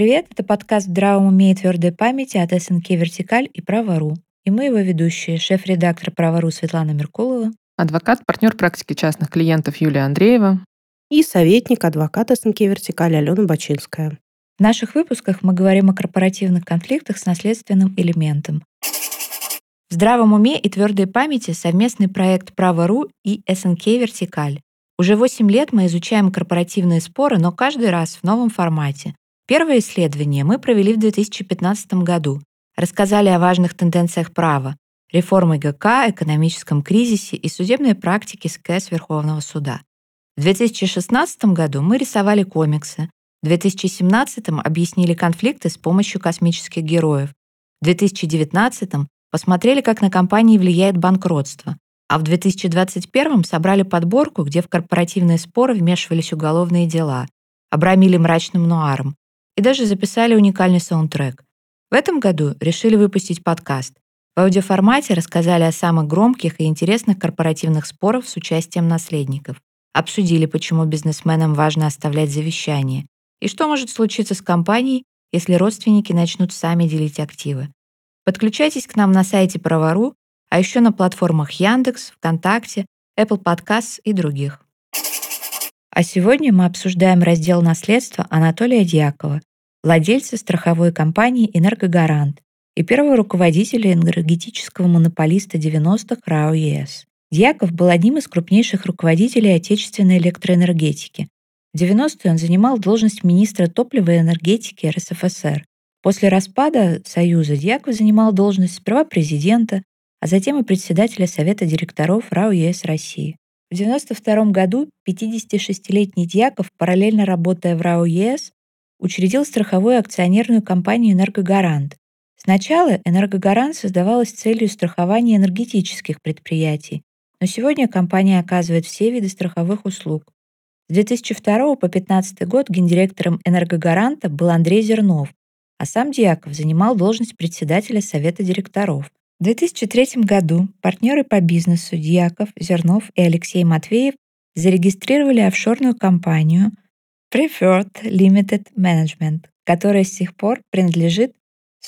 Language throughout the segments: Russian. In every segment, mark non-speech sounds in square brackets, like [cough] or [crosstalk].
Привет, это подкаст «В здравом уме и твердой памяти» от СНК «Вертикаль» и «Право.ру». И мы его ведущие, шеф-редактор «Право.ру» Светлана Меркулова, адвокат, партнер практики частных клиентов Юлия Андреева и советник адвоката СНК «Вертикаль» Алена Бачинская. В наших выпусках мы говорим о корпоративных конфликтах с наследственным элементом. В здравом уме и твердой памяти совместный проект «Право.ру» и СНК «Вертикаль». Уже 8 лет мы изучаем корпоративные споры, но каждый раз в новом формате. Первое исследование мы провели в 2015 году. Рассказали о важных тенденциях права, реформы ГК, экономическом кризисе и судебной практике СКС Верховного суда. В 2016 году мы рисовали комиксы, в 2017 объяснили конфликты с помощью космических героев, в 2019 посмотрели, как на компании влияет банкротство, а в 2021 собрали подборку, где в корпоративные споры вмешивались уголовные дела, обрамили мрачным нуаром, и даже записали уникальный саундтрек. В этом году решили выпустить подкаст. В аудиоформате рассказали о самых громких и интересных корпоративных спорах с участием наследников. Обсудили, почему бизнесменам важно оставлять завещание, и что может случиться с компанией, если родственники начнут сами делить активы. Подключайтесь к нам на сайте Правору, а еще на платформах Яндекс, ВКонтакте, Apple Podcasts и других. А сегодня мы обсуждаем раздел наследства Анатолия Дьякова, владельца страховой компании «Энергогарант» и первого руководителя энергетического монополиста 90-х РАО ЕС. Дьяков был одним из крупнейших руководителей отечественной электроэнергетики. В 90-е он занимал должность министра топлива и энергетики РСФСР. После распада Союза Дьяков занимал должность сперва президента, а затем и председателя Совета директоров РАО ЕС России. В 1992 году 56-летний Дьяков, параллельно работая в РАО ЕС, учредил страховую акционерную компанию «Энергогарант». Сначала «Энергогарант» создавалась целью страхования энергетических предприятий, но сегодня компания оказывает все виды страховых услуг. С 2002 по 2015 год гендиректором «Энергогаранта» был Андрей Зернов, а сам Дьяков занимал должность председателя Совета директоров. В 2003 году партнеры по бизнесу Дьяков, Зернов и Алексей Матвеев зарегистрировали офшорную компанию Preferred Limited Management, которая с сих пор принадлежит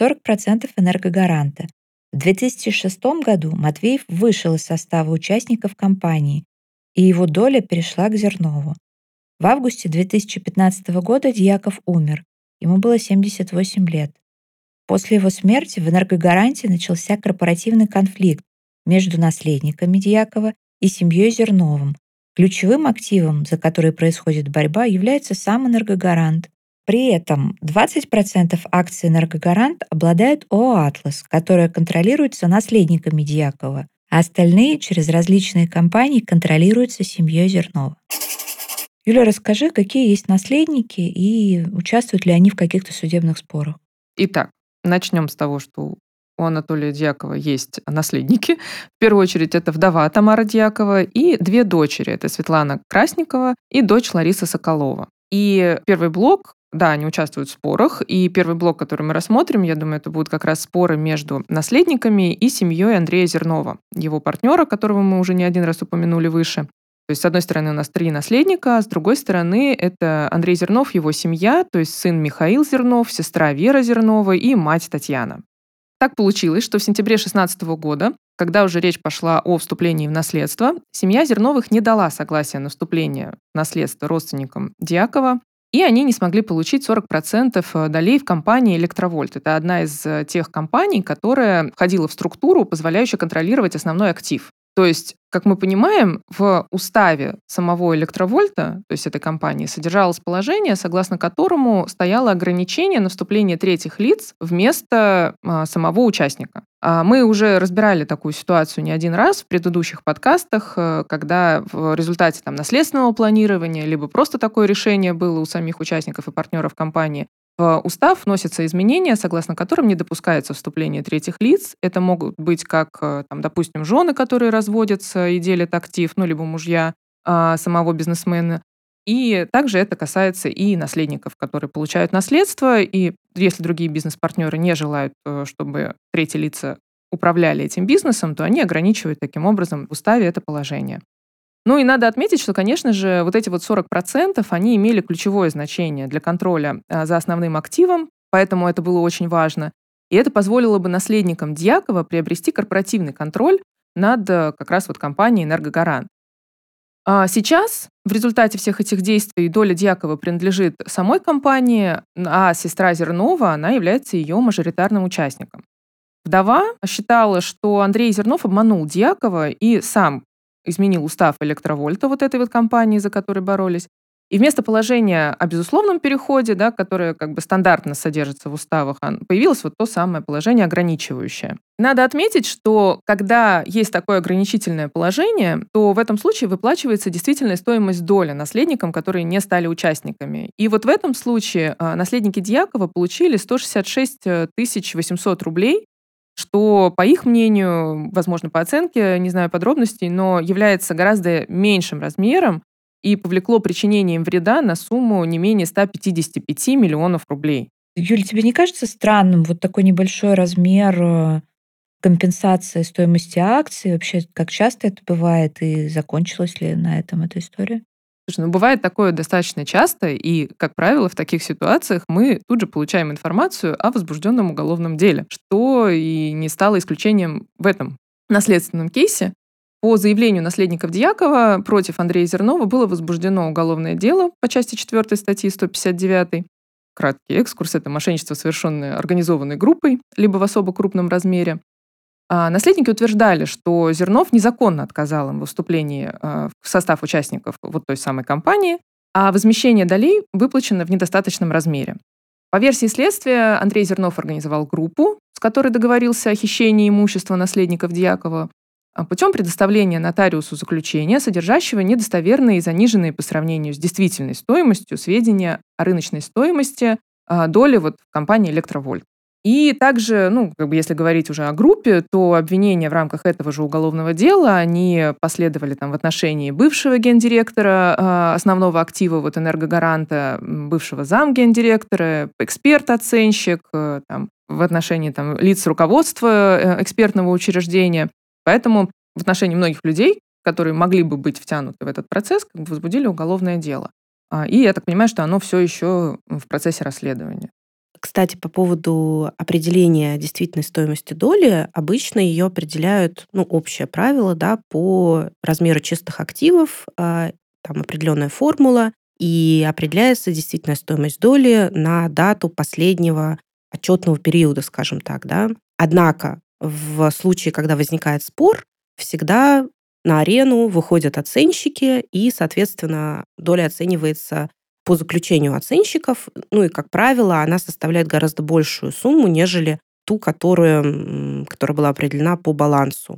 40% энергогаранта. В 2006 году Матвеев вышел из состава участников компании, и его доля перешла к Зернову. В августе 2015 года Дьяков умер, ему было 78 лет. После его смерти в энергогаранте начался корпоративный конфликт между наследниками Дьякова и семьей Зерновым. Ключевым активом, за который происходит борьба, является сам энергогарант. При этом 20% акций энергогарант обладает ООО «Атлас», которая контролируется наследниками Дьякова, а остальные через различные компании контролируются семьей Зернова. Юля, расскажи, какие есть наследники и участвуют ли они в каких-то судебных спорах? Итак, Начнем с того, что у Анатолия Дьякова есть наследники. В первую очередь это вдова Тамара Дьякова и две дочери. Это Светлана Красникова и дочь Лариса Соколова. И первый блок да, они участвуют в спорах, и первый блок, который мы рассмотрим, я думаю, это будут как раз споры между наследниками и семьей Андрея Зернова, его партнера, которого мы уже не один раз упомянули выше. То есть, с одной стороны, у нас три наследника, а с другой стороны, это Андрей Зернов, его семья, то есть сын Михаил Зернов, сестра Вера Зернова и мать Татьяна. Так получилось, что в сентябре 2016 года, когда уже речь пошла о вступлении в наследство, семья Зерновых не дала согласия на вступление в наследство родственникам Дьякова, и они не смогли получить 40% долей в компании «Электровольт». Это одна из тех компаний, которая входила в структуру, позволяющую контролировать основной актив. То есть, как мы понимаем, в уставе самого электровольта, то есть этой компании, содержалось положение, согласно которому стояло ограничение на вступление третьих лиц вместо а, самого участника. А мы уже разбирали такую ситуацию не один раз в предыдущих подкастах, э, когда в результате там, наследственного планирования, либо просто такое решение было у самих участников и партнеров компании, в устав вносятся изменения, согласно которым не допускается вступление третьих лиц. Это могут быть как, э, там, допустим, жены, которые разводятся и делят актив, ну, либо мужья а, самого бизнесмена. И также это касается и наследников, которые получают наследство. И если другие бизнес-партнеры не желают, э, чтобы третьи лица управляли этим бизнесом, то они ограничивают таким образом в уставе это положение. Ну и надо отметить, что, конечно же, вот эти вот 40%, они имели ключевое значение для контроля а, за основным активом, поэтому это было очень важно. И это позволило бы наследникам Дьякова приобрести корпоративный контроль над э, как раз вот компанией «Энергогарант». А сейчас в результате всех этих действий доля Дьякова принадлежит самой компании, а сестра Зернова, она является ее мажоритарным участником. Вдова считала, что Андрей Зернов обманул Дьякова и сам изменил устав Электровольта, вот этой вот компании, за которой боролись, и вместо положения о безусловном переходе, да, которое как бы стандартно содержится в уставах, появилось вот то самое положение ограничивающее. Надо отметить, что когда есть такое ограничительное положение, то в этом случае выплачивается действительная стоимость доли наследникам, которые не стали участниками. И вот в этом случае а, наследники Дьякова получили 166 800 рублей, что, по их мнению, возможно, по оценке, не знаю подробностей, но является гораздо меньшим размером, и повлекло причинение им вреда на сумму не менее 155 миллионов рублей. Юль, тебе не кажется странным вот такой небольшой размер э, компенсации стоимости акций? Вообще, как часто это бывает и закончилась ли на этом эта история? Слушай, ну бывает такое достаточно часто, и, как правило, в таких ситуациях мы тут же получаем информацию о возбужденном уголовном деле, что и не стало исключением в этом наследственном кейсе. По заявлению наследников Дьякова против Андрея Зернова было возбуждено уголовное дело по части 4 статьи 159. Краткий экскурс – это мошенничество, совершенное организованной группой, либо в особо крупном размере. А наследники утверждали, что Зернов незаконно отказал им в выступлении а, в состав участников вот той самой компании, а возмещение долей выплачено в недостаточном размере. По версии следствия, Андрей Зернов организовал группу, с которой договорился о хищении имущества наследников Дьякова, а, путем предоставления нотариусу заключения, содержащего недостоверные и заниженные по сравнению с действительной стоимостью сведения о рыночной стоимости доли вот в компании «Электровольт». И также, ну, как бы если говорить уже о группе, то обвинения в рамках этого же уголовного дела, они последовали там в отношении бывшего гендиректора э, основного актива вот энергогаранта, бывшего замгендиректора, эксперт-оценщик, э, там, в отношении там, лиц руководства э, экспертного учреждения. Поэтому в отношении многих людей, которые могли бы быть втянуты в этот процесс, как бы возбудили уголовное дело. А, и я так понимаю, что оно все еще в процессе расследования. Кстати, по поводу определения действительной стоимости доли, обычно ее определяют, ну, общее правило, да, по размеру чистых активов, а, там определенная формула, и определяется действительная стоимость доли на дату последнего отчетного периода, скажем так, да. Однако в случае, когда возникает спор, всегда на арену выходят оценщики, и, соответственно, доля оценивается по заключению оценщиков. Ну и, как правило, она составляет гораздо большую сумму, нежели ту, которая, которая была определена по балансу.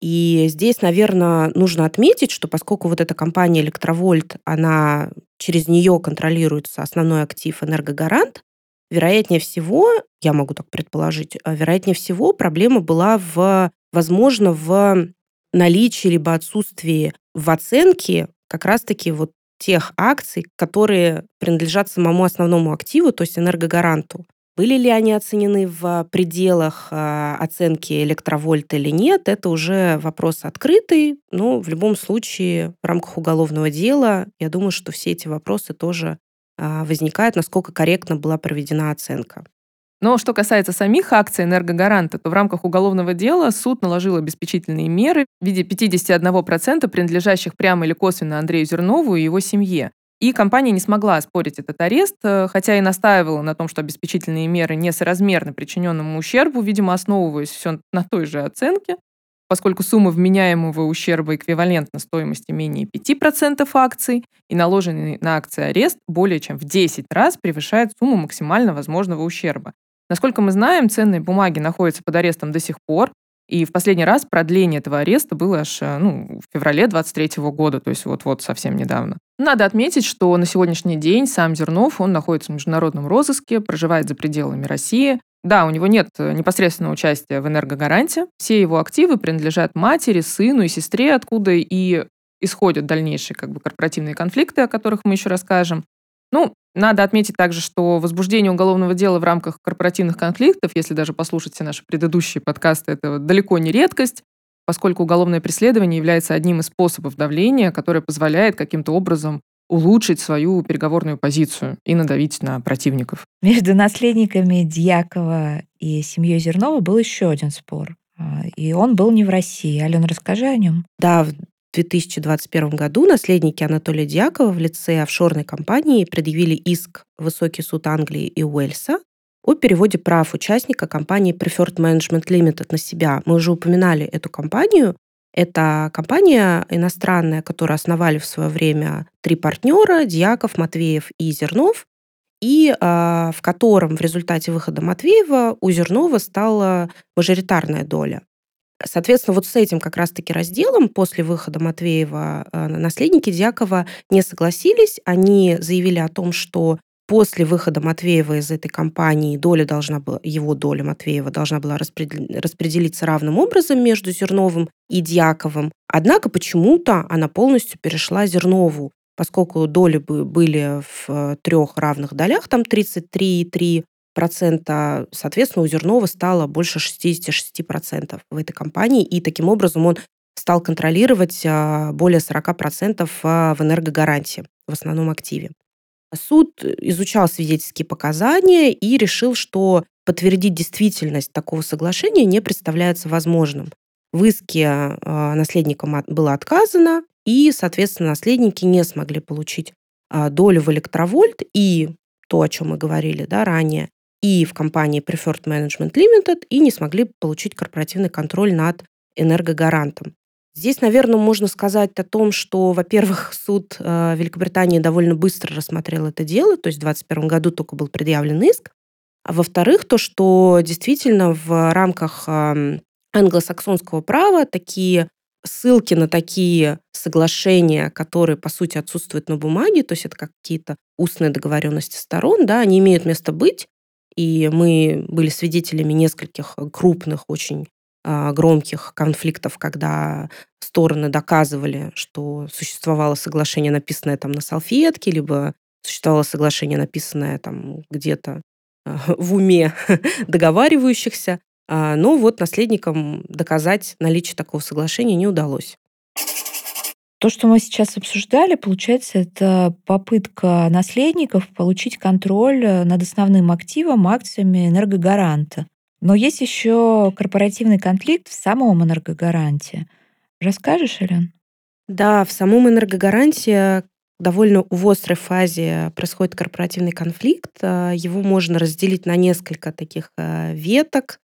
И здесь, наверное, нужно отметить, что поскольку вот эта компания Электровольт, она через нее контролируется основной актив Энергогарант, Вероятнее всего, я могу так предположить, а, вероятнее всего проблема была в, возможно, в наличии либо отсутствии в оценке как раз-таки вот тех акций, которые принадлежат самому основному активу, то есть энергогаранту. Были ли они оценены в пределах а, оценки электровольта или нет, это уже вопрос открытый, но в любом случае в рамках уголовного дела я думаю, что все эти вопросы тоже а, возникает, насколько корректно была проведена оценка. Но что касается самих акций энергогаранта, то в рамках уголовного дела суд наложил обеспечительные меры в виде 51% принадлежащих прямо или косвенно Андрею Зернову и его семье. И компания не смогла оспорить этот арест, э, хотя и настаивала на том, что обеспечительные меры несоразмерны причиненному ущербу, видимо, основываясь все на той же оценке поскольку сумма вменяемого ущерба эквивалентна стоимости менее 5% акций, и наложенный на акции арест более чем в 10 раз превышает сумму максимально возможного ущерба. Насколько мы знаем, ценные бумаги находятся под арестом до сих пор, и в последний раз продление этого ареста было аж э, ну, в феврале 23 года, то есть вот-вот совсем недавно. Надо отметить, что на сегодняшний день сам Зернов, он находится в международном розыске, проживает за пределами России, да, у него нет э, непосредственного участия в энергогаранте. Все его активы принадлежат матери, сыну и сестре, откуда и исходят дальнейшие как бы, корпоративные конфликты, о которых мы еще расскажем. Ну, надо отметить также, что возбуждение уголовного дела в рамках корпоративных конфликтов, если даже послушать все наши предыдущие подкасты, это далеко не редкость. поскольку уголовное преследование является одним из способов давления, которое позволяет каким-то образом улучшить свою переговорную позицию и надавить на противников. Между наследниками Дьякова и семьей Зернова был еще один спор. А, и он был не в России. Алена, расскажи о нем. Да, в 2021 году наследники Анатолия Дьякова в лице офшорной компании предъявили иск в Высокий суд Англии и Уэльса о переводе прав участника компании Preferred Management Limited на себя. Мы уже упоминали эту компанию. Это компания иностранная, которую основали в свое время три партнера, Дьяков, Матвеев и Зернов, и э, в котором в результате выхода Матвеева у Зернова стала мажоритарная доля. Соответственно, вот с этим как раз-таки разделом после выхода Матвеева э, наследники Дьякова не согласились. Они заявили о том, что после выхода Матвеева из этой компании доля должна была, его доля Матвеева должна была распределиться равным образом между Зерновым и Дьяковым. Однако почему-то она полностью перешла Зернову, поскольку доли были в э, трех равных долях, там 33,3 процента, соответственно, у Зернова стало больше 66% в этой компании, и таким образом он стал контролировать а, более 40% а, в энергогаранте, в основном активе. Суд изучал свидетельские показания и решил, что подтвердить действительность такого соглашения не представляется возможным. В иске а, наследникам было отказано, и, соответственно, наследники не смогли получить долю в электровольт и то, о чем мы говорили да, ранее, и в компании Preferred Management Limited и не смогли получить корпоративный контроль над энергогарантом. Здесь, наверное, можно сказать о том, что, во-первых, суд э, Великобритании довольно быстро рассмотрел это дело, то есть в 2021 году только был предъявлен иск. А во-вторых, то, что действительно в рамках эм, англосаксонского права такие ссылки на такие соглашения, которые, по сути, отсутствуют на бумаге, то есть это какие-то устные договоренности сторон, да, они имеют место быть, и мы были свидетелями нескольких крупных, очень а, громких конфликтов, когда стороны доказывали, что существовало соглашение, написанное там на салфетке, либо существовало соглашение, написанное там где-то а, в уме [laughs] договаривающихся. А, но вот наследникам доказать наличие такого соглашения не удалось. То, что мы сейчас обсуждали, получается, это попытка наследников получить контроль э, над основным активом, акциями энергогаранта. Но есть еще корпоративный конфликт в самом энергогаранте. Расскажешь, Элен? Да, в самом энергогаранте довольно в острой фазе происходит корпоративный конфликт. Э, его можно разделить на несколько таких э, веток,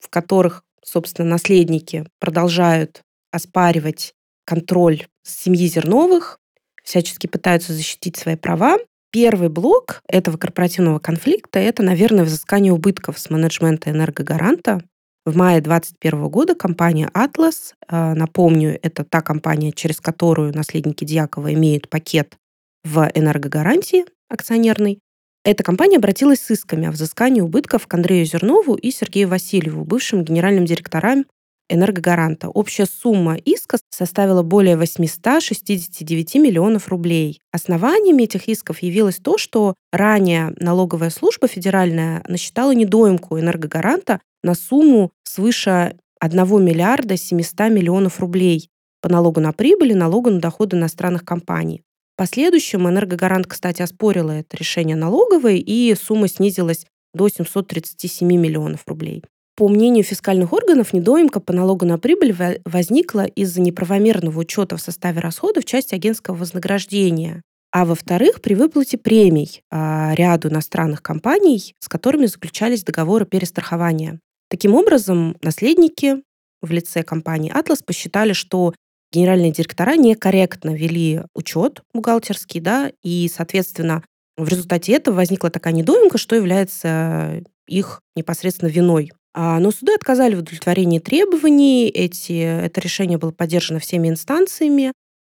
в которых, собственно, наследники продолжают оспаривать контроль семьи Зерновых, всячески пытаются защитить свои права. Первый блок этого корпоративного конфликта – это, наверное, взыскание убытков с менеджмента энергогаранта. В мае 2021 года компания «Атлас», э, напомню, это та компания, через которую наследники Дьякова имеют пакет в энергогарантии акционерный, эта компания обратилась с исками о взыскании убытков к Андрею Зернову и Сергею Васильеву, бывшим генеральным директорам энергогаранта. Общая сумма иска составила более 869 миллионов рублей. Основаниями этих исков явилось то, что ранее налоговая служба федеральная насчитала недоимку энергогаранта на сумму свыше 1 миллиарда 700 миллионов рублей по налогу на прибыль и налогу на доходы иностранных компаний. В последующем энергогарант, кстати, оспорила это решение налоговой, и сумма снизилась до 737 миллионов рублей. По мнению фискальных органов, недоимка по налогу на прибыль возникла из-за неправомерного учета в составе расходов части агентского вознаграждения, а во-вторых, при выплате премий а, ряду иностранных компаний, с которыми заключались договоры перестрахования. Таким образом, наследники в лице компании «Атлас» посчитали, что генеральные директора некорректно вели учет бухгалтерский, да, и, соответственно, в результате этого возникла такая недоимка, что является их непосредственно виной но суды отказали в удовлетворении требований. Эти, это решение было поддержано всеми инстанциями.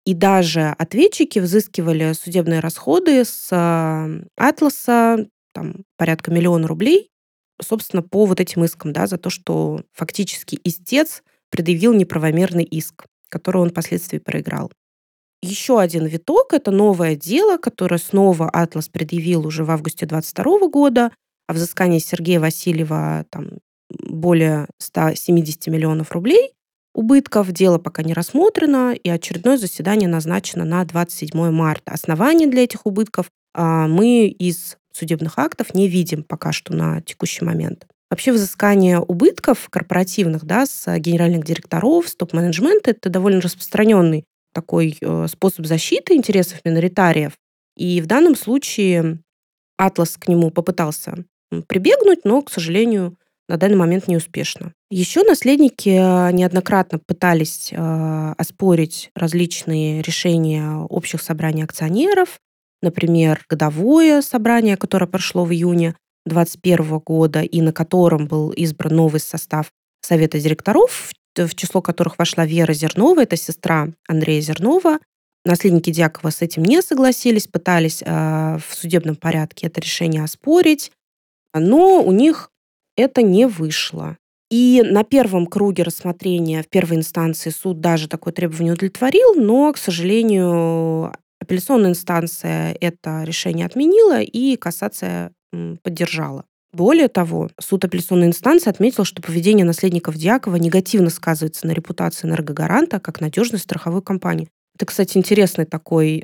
И даже ответчики взыскивали судебные расходы с а, Атласа, там порядка миллиона рублей, собственно, по вот этим искам, да, за то, что фактически истец предъявил неправомерный иск, который он впоследствии проиграл. Еще один виток – это новое дело, которое снова Атлас предъявил уже в августе 2022 года о взыскании Сергея Васильева там, более 170 миллионов рублей убытков. Дело пока не рассмотрено, и очередное заседание назначено на 27 марта. Оснований для этих убытков а, мы из судебных актов не видим пока что на текущий момент. Вообще взыскание убытков корпоративных да, с генеральных директоров, с топ-менеджмента – это довольно распространенный такой э, способ защиты интересов миноритариев. И в данном случае Атлас к нему попытался прибегнуть, но, к сожалению, на данный момент неуспешно. Еще наследники э, неоднократно пытались э, оспорить различные решения общих собраний акционеров, например, годовое собрание, которое прошло в июне 2021 года и на котором был избран новый состав Совета директоров, в число которых вошла Вера Зернова, это сестра Андрея Зернова. Наследники Дьякова с этим не согласились, пытались э, в судебном порядке это решение оспорить, но у них это не вышло. И на первом круге рассмотрения в первой инстанции суд даже такое требование удовлетворил, но, к сожалению, апелляционная инстанция это решение отменила и кассация поддержала. Более того, суд апелляционной инстанции отметил, что поведение наследников Дьякова негативно сказывается на репутации энергогаранта как надежной страховой компании. Это, кстати, интересный такой,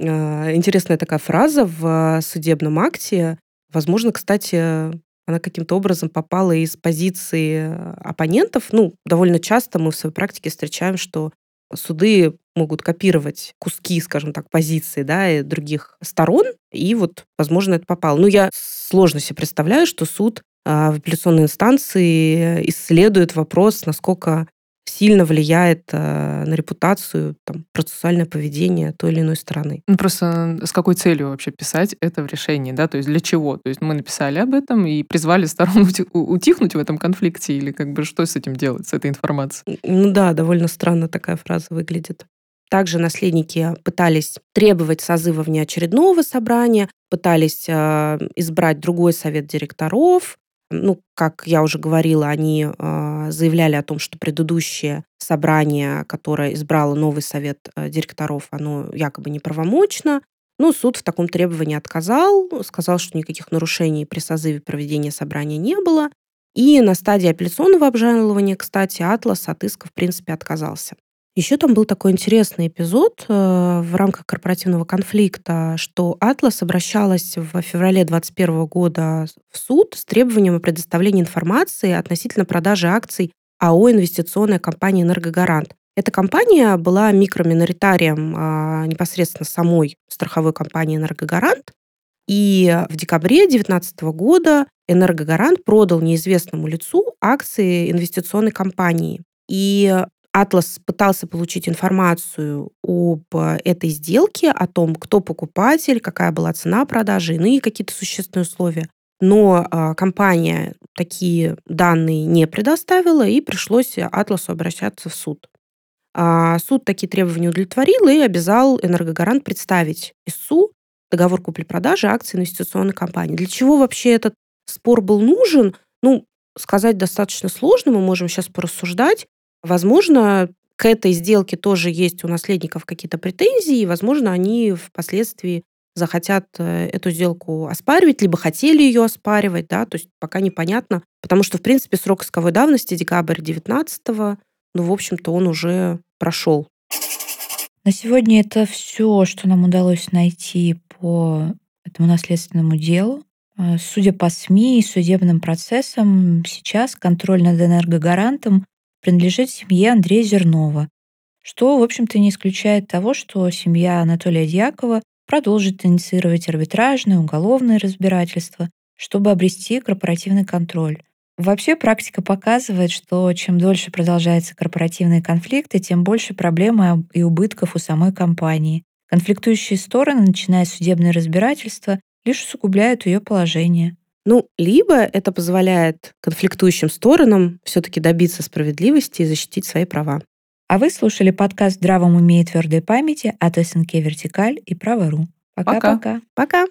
а, [laughs] интересная такая фраза в судебном акте. Возможно, кстати, она каким-то образом попала из позиции оппонентов. Ну, довольно часто мы в своей практике встречаем, что суды могут копировать куски, скажем так, позиции да, других сторон, и вот, возможно, это попало. Ну, я сложно себе представляю, что суд а, в апелляционной инстанции исследует вопрос, насколько сильно влияет э, на репутацию, там, процессуальное поведение той или иной стороны. Ну, просто с какой целью вообще писать это в решении, да? То есть для чего? То есть мы написали об этом и призвали сторон [laughs] утихнуть в этом конфликте или как бы что с этим делать, с этой информацией? Ну да, довольно странно такая фраза выглядит. Также наследники пытались требовать созыва внеочередного собрания, пытались э, избрать другой совет директоров, ну, как я уже говорила, они э, заявляли о том, что предыдущее собрание, которое избрало новый совет э, директоров, оно якобы неправомочно. Но суд в таком требовании отказал, сказал, что никаких нарушений при созыве проведения собрания не было. И на стадии апелляционного обжалования, кстати, Атлас от иска в принципе отказался. Еще там был такой интересный эпизод э, в рамках корпоративного конфликта, что Атлас обращалась в феврале 2021 года в суд с требованием о предоставлении информации относительно продажи акций АО «Инвестиционная компания «Энергогарант». Эта компания была микроминоритарием а, непосредственно самой страховой компании «Энергогарант», и в декабре 2019 года «Энергогарант» продал неизвестному лицу акции инвестиционной компании. И Атлас пытался получить информацию об э, этой сделке, о том, кто покупатель, какая была цена продажи, иные какие-то существенные условия. Но э, компания такие данные не предоставила, и пришлось Атласу обращаться в суд. А суд такие требования удовлетворил и обязал энергогарант представить ИСУ договор купли-продажи акций инвестиционной компании. Для чего вообще этот спор был нужен? Ну, сказать достаточно сложно, мы можем сейчас порассуждать. Возможно, к этой сделке тоже есть у наследников какие-то претензии, и, возможно, они впоследствии захотят э, эту сделку оспаривать, либо хотели ее оспаривать, да, то есть пока непонятно, потому что, в принципе, срок исковой давности декабрь 19 ну, в общем-то, он уже прошел. На сегодня это все, что нам удалось найти по этому наследственному делу. Э, судя по СМИ и судебным процессам, сейчас контроль над энергогарантом принадлежит семье Андрея Зернова, что, в общем-то, не исключает того, что семья Анатолия Дьякова продолжит инициировать арбитражное, уголовное разбирательство, чтобы обрести корпоративный контроль. Вообще практика показывает, что чем дольше продолжаются корпоративные конфликты, тем больше проблем и убытков у самой компании. Конфликтующие стороны, начиная судебное разбирательство, лишь усугубляют ее положение. Ну, либо это позволяет конфликтующим сторонам все-таки добиться справедливости и защитить свои права. А вы слушали подкаст «Здравом уме и твердой памяти» от СНК «Вертикаль» и «Право.ру». Пока-пока. Пока.